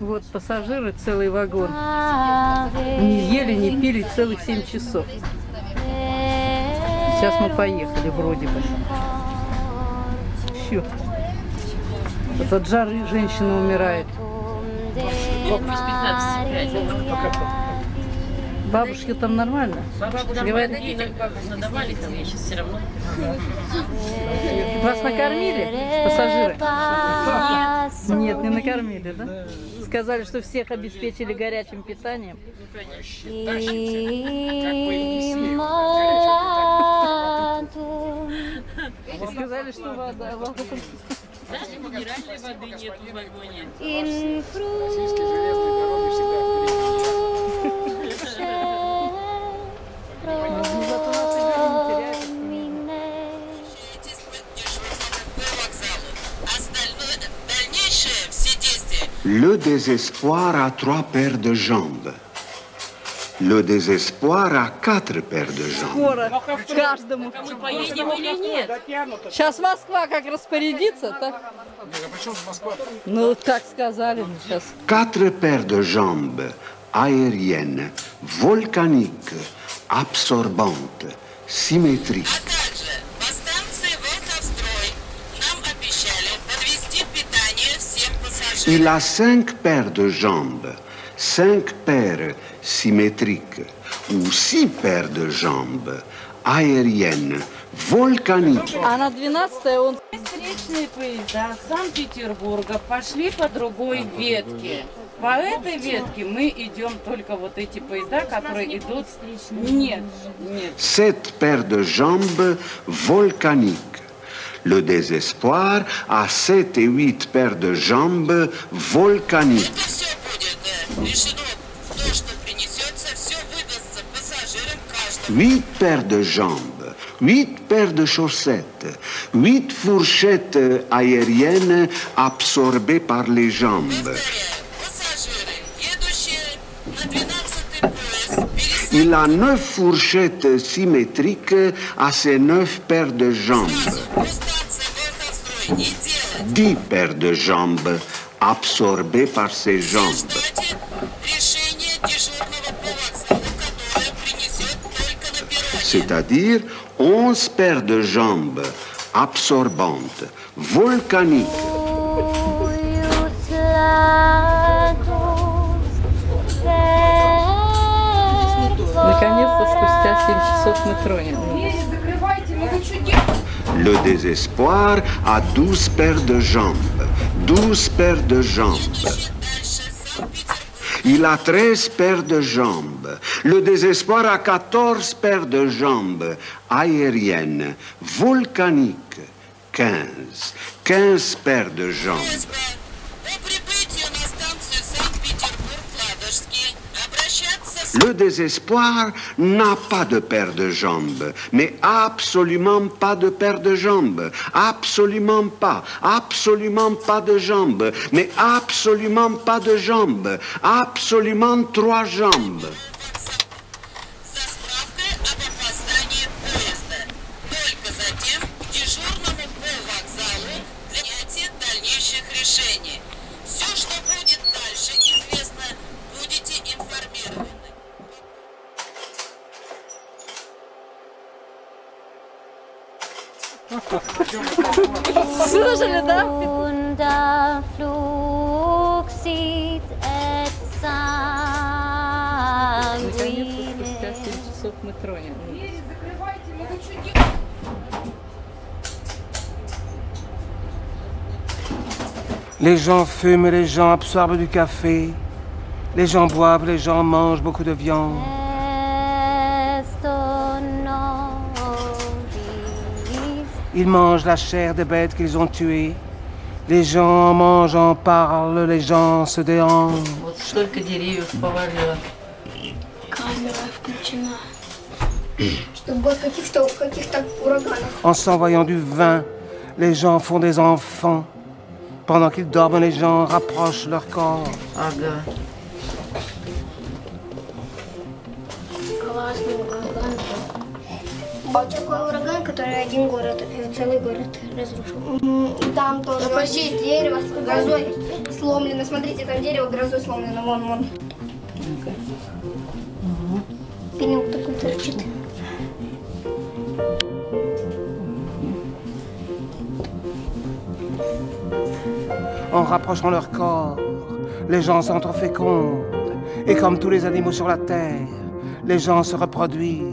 Вот пассажиры целый вагон. Не ели, не пили целых 7 часов. Сейчас мы поехали вроде бы. Щу. Вот от жары женщина умирает. Бабушке там нормально? Говорят, Надавали там, я сейчас все равно. Вас накормили, пассажиры? Нет, не накормили, да? Сказали, что всех обеспечили горячим питанием. И сказали, что вода, вода. Даже минеральной воды нет в вагоне. désespoir a trois paires de jambes. Le désespoir a quatre paires de jambes. Скоро каждому. Мы поедем или нет? Сейчас Москва как распорядится, так? Не, а при чем Москва? Ну, так сказали сейчас. Quatre paires de jambes aériennes, volcaniques, absorbantes, symétriques. Il a cinq paires de jambes, cinq paires symétriques ou six paires de jambes aériennes, volcaniques. А на 12 он... Встречные поезда Санкт-Петербурга пошли по другой ветке. По этой ветке мы идем только вот эти поезда, которые идут... Нет, нет. Sept paires de jambes volcaniques. le désespoir à 7 et 8 paires de jambes volcaniques. Huit paires de jambes, huit paires de chaussettes, huit fourchettes aériennes absorbées par les jambes. Il a neuf fourchettes symétriques à ses neuf paires de jambes. Dix paires de jambes absorbées par ses jambes. Ждете решения дежурного по вокзалу, которое принесет только на перроне. c'est-à-dire 11 paires de jambes absorbantes, volcaniques, Наконец-то спустя 7 часов мы тронем. le désespoir a douze paires de jambes. Douze paires de jambes. Il a treize paires de jambes. Le désespoir a quatorze paires de jambes aériennes, volcaniques. Quinze. Quinze paires de jambes. Le désespoir n'a pas de paire de jambes, mais absolument pas de paire de jambes, absolument pas, absolument pas de jambes, mais absolument pas de jambes, absolument trois jambes. Слышали, да? Unter Flug sieht es Наконец-то спустя sanguine. 7 часов мы тронем. Les gens fument, les gens absorbent du café. Les gens boivent, les gens mangent beaucoup de viande. Ils mangent la chair des bêtes qu'ils ont tuées. Les gens en mangent, en parlent, les gens se dérangent. En s'envoyant du vin, les gens font des enfants. Pendant qu'ils dorment, les gens rapprochent leur corps. Ага. Классный ураган. А такой ураган, который один город, э, целый город разрушил. И там тоже почти дерево с грозой сломлено. Смотрите, там дерево грозой сломлено. Вон, вон. Пенек такой торчит. En rapprochant leur corps, les gens s'entrefécondent. Et comme tous les animaux sur la terre, les gens se reproduisent.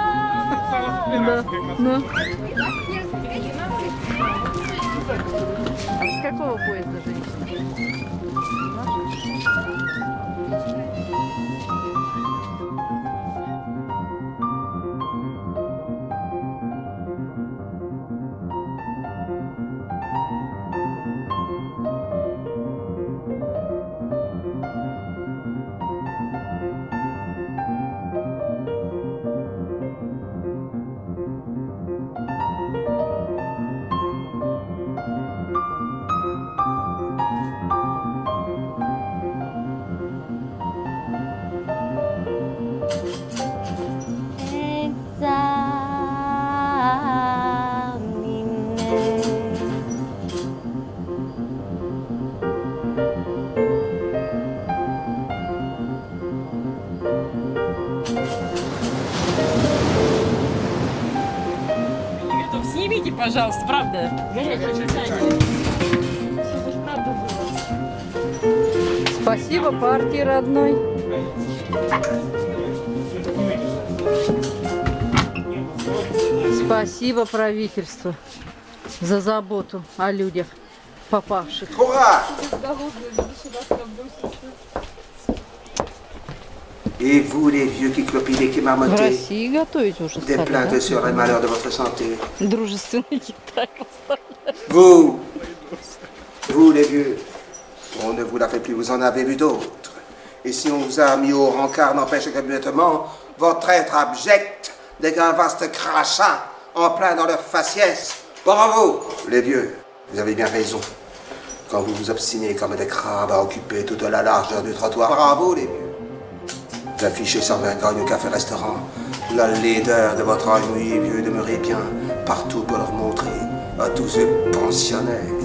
ну. А с какого поезда женщина? Снимите, пожалуйста, правда. Спасибо партии родной. Спасибо правительству за заботу о людях, попавших. Courage Et vous, les vieux qui clopinez, qui В marmottez, России готовить уже des стали, plaintes да? sur les malheurs de votre santé. Дружественный Китай поставляют. Vous, vous les vieux, on ne vous l'a fait plus, vous en avez vu d'autres. Et si on vous a mis au rencard, n'empêche que bêtement, votre être abject n'est qu'un vaste crachat en plein dans leur faciès. Bravo, les vieux, vous avez bien raison. Quand vous vous obstinez comme des crabes à occuper toute la largeur du trottoir, bravo, les vieux. Vous affichez sans vergogne au café-restaurant la laideur de votre ennui vieux demeurez bien partout pour leur montrer à tous ces pensionnaires,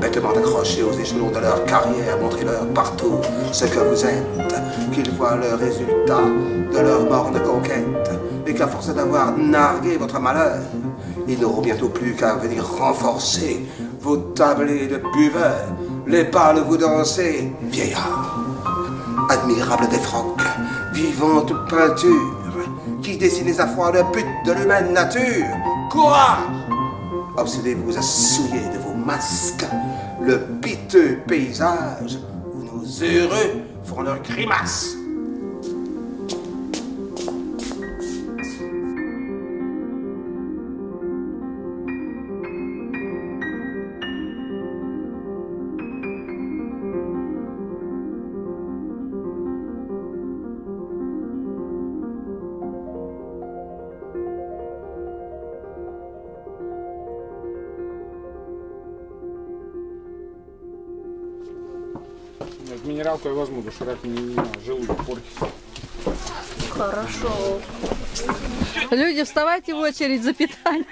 bêtement accrochés aux échelons de leur carrière, montrez-leur partout ce que vous êtes, qu'ils voient le résultat de leur morne conquête, et qu'à force d'avoir nargué votre malheur, ils n'auront bientôt plus qu'à venir renforcer vos tablés de buveurs, les balles vous danser, vieillards admirable défroque, vivante peinture, qui dessinez à froid le but de l'humaine nature. Courage Obsédez-vous à souiller de masques le piteux paysage où nos heureux font leurs grimaces. Минералку я возьму, потому что рак не, не желудок портится. Хорошо. Люди, вставайте в очередь за питание.